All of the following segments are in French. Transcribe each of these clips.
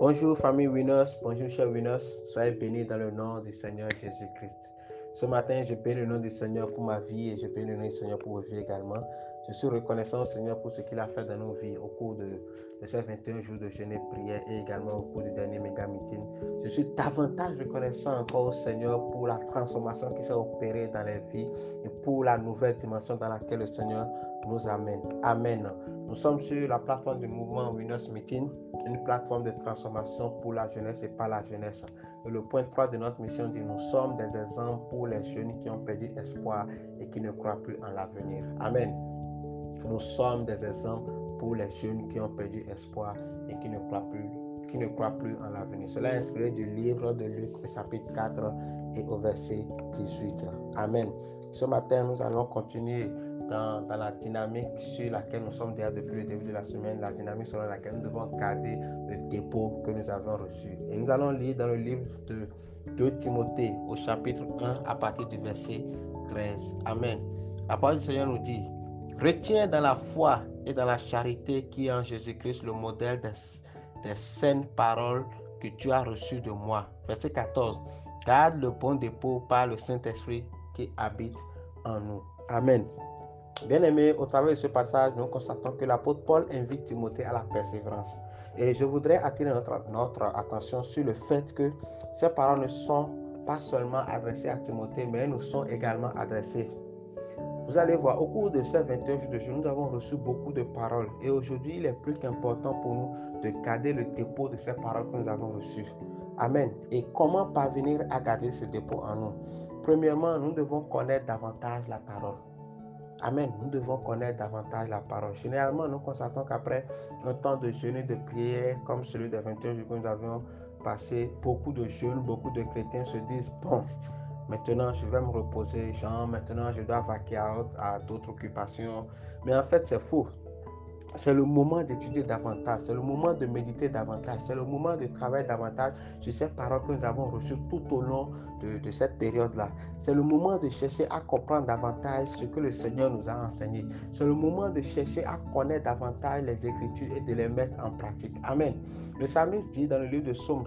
Bonjour famille Winners, bonjour chers Winners, soyez bénis dans le nom du Seigneur Jésus-Christ. Ce matin, je bénis le nom du Seigneur pour ma vie et je bénis le nom du Seigneur pour vos vies également. Je suis reconnaissant au Seigneur pour ce qu'il a fait dans nos vies au cours de, ces 21 jours de jeûne et prière et également au cours du dernier méga meeting. Je suis davantage reconnaissant encore au Seigneur pour la transformation qui s'est opérée dans les vies et pour la nouvelle dimension dans laquelle le Seigneur nous amène. Amen. Nous sommes sur la plateforme du mouvement Winners Meeting, une plateforme de transformation pour la jeunesse et pas la jeunesse. Le point 3 de notre mission dit Nous sommes des exemples pour les jeunes qui ont perdu espoir et qui ne croient plus en l'avenir. Amen. Nous sommes des exemples pour les jeunes qui ont perdu espoir et qui ne croient plus qui ne croient plus en l'avenir. Cela est inspiré du livre de Luc chapitre 4 et au verset 18. Amen. Ce matin, nous allons continuer dans, la dynamique sur laquelle nous sommes déjà depuis le début de la semaine, la dynamique selon laquelle nous devons garder le dépôt que nous avons reçu. Et nous allons lire dans le livre de 2 Timothée au chapitre 1 à partir du verset 13. Amen. La parole du Seigneur nous dit, retiens dans la foi et dans la charité qui est en Jésus-Christ le modèle des, des saines paroles que tu as reçues de moi. Verset 14. Garde le bon dépôt par le Saint-Esprit qui habite en nous. Amen. Bien aimé, au travers de ce passage, nous constatons que l'apôtre Paul invite Timothée à la persévérance. Et je voudrais attirer notre, notre, attention sur le fait que ces paroles ne sont pas seulement adressées à Timothée, mais nous sont également adressées. Vous allez voir, au cours de ces 21 jours de jour, nous avons reçu beaucoup de paroles. Et aujourd'hui, il est plus qu'important pour nous de garder le dépôt de ces paroles que nous avons reçues. Amen. Et comment parvenir à garder ce dépôt en nous? Premièrement, nous devons connaître davantage la parole. Amen. Nous devons connaître davantage la parole. Généralement, nous constatons qu'après un temps de jeûne et de prière comme celui des 21 jours que nous avions passé, beaucoup de jeunes, beaucoup de chrétiens se disent, bon, maintenant je vais me reposer, Jean, maintenant je dois vaquer à d'autres occupations. Mais en fait, c'est faux. C'est le moment d'étudier davantage, c'est le moment de méditer davantage, c'est le moment de travailler davantage sur ces paroles que nous avons reçues tout au long de, cette période-là. C'est le moment de chercher à comprendre davantage ce que le Seigneur nous a enseigné. C'est le moment de chercher à connaître davantage les Écritures et de les mettre en pratique. Amen. Le psalmiste dit dans le livre de Psaume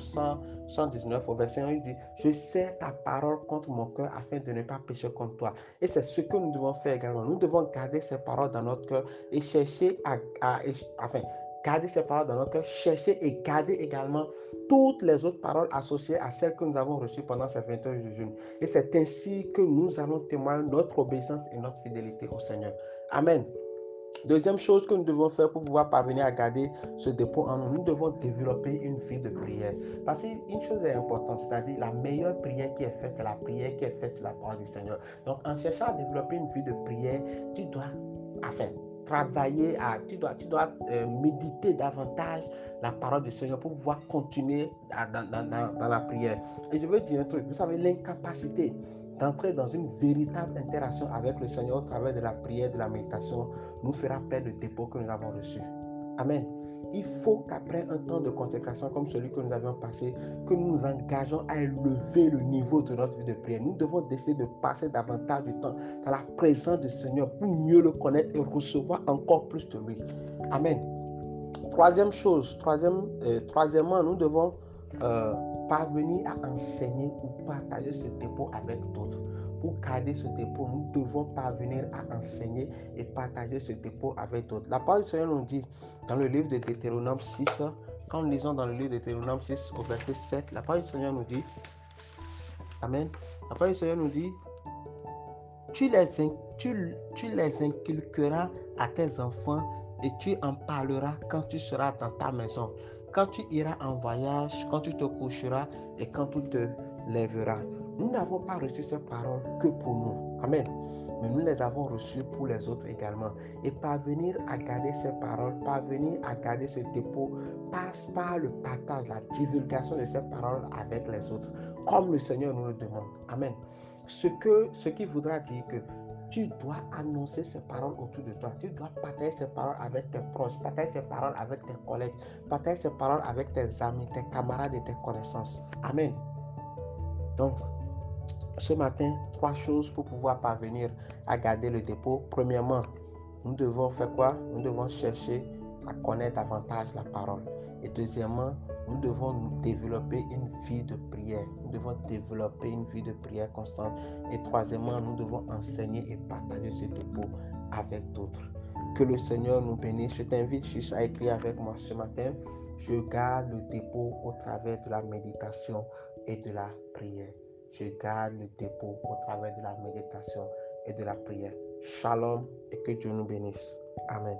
119 au verset 1, il dit, je sais ta parole contre mon cœur afin de ne pas pécher contre toi. Et c'est ce que nous devons faire également. Nous devons garder ces paroles dans notre cœur et chercher à, à enfin, garder ces paroles dans notre cœur, chercher et garder également toutes les autres paroles associées à celles que nous avons reçues pendant ces 20 heures de jeûne. Et c'est ainsi que nous allons témoigner notre obéissance et notre fidélité au Seigneur. Amen. Deuxième chose que nous devons faire pour pouvoir parvenir à garder ce dépôt en nous, nous devons développer une vie de prière. Parce qu'une chose est importante, c'est-à-dire la meilleure prière qui est faite, c'est la prière qui est faite sur la parole du Seigneur. Donc en cherchant à développer une vie de prière, tu dois, enfin, travailler à, tu dois, tu dois euh, méditer davantage la parole du Seigneur pour pouvoir continuer dans, dans, dans, la prière. Et je veux dire un truc, vous savez, l'incapacité d'entrer dans une véritable interaction avec le Seigneur au travers de la prière, de la méditation, nous fera perdre le dépôt que nous avons reçu. Amen. Il faut qu'après un temps de consécration comme celui que nous avions passé, que nous nous engageons à élever le niveau de notre vie de prière. Nous devons décider de passer davantage de temps dans la présence du Seigneur pour mieux le connaître et recevoir encore plus de lui. Amen. Troisième chose, troisième, euh, troisièmement, nous devons euh, parvenir à enseigner ou partager ce dépôt avec d'autres pour garder ce dépôt, nous devons parvenir à enseigner et partager ce dépôt avec d'autres. La parole du Seigneur nous dit dans le livre de Deutéronome 6, quand nous lisons dans le livre de Deutéronome 6 au verset 7, la parole du Seigneur nous dit, Amen, la parole du Seigneur nous dit, tu les, tu, tu les inculqueras à tes enfants et tu en parleras quand tu seras dans ta maison, quand tu iras en voyage, quand tu te coucheras et quand tu te lèveras. Nous n'avons pas reçu ces paroles que pour nous. Amen. Mais nous les avons reçues pour les autres également. Et parvenir à garder ces paroles, parvenir à garder ce dépôt, passe par le partage, la divulgation de ces paroles avec les autres, comme le Seigneur nous le demande. Amen. Ce, que, ce qui voudra dire que tu dois annoncer ces paroles autour de toi. Tu dois partager ces paroles avec tes proches, partager ces paroles avec tes collègues, partager ces paroles avec tes amis, tes camarades et tes connaissances. Amen. Donc, ce matin, trois choses pour pouvoir parvenir à garder le dépôt. Premièrement, nous devons faire quoi? Nous devons chercher à connaître davantage la parole. Et deuxièmement, Nous devons développer une vie de prière. Nous devons développer une vie de prière constante. Et troisièmement, nous devons enseigner et partager ce dépôt avec d'autres. Que le Seigneur nous bénisse. Je t'invite juste à écrire avec moi ce matin. Je garde le dépôt au travers de la méditation et de la prière. Je garde le dépôt au travers de la méditation et de la prière. Shalom et que Dieu nous bénisse. Amen.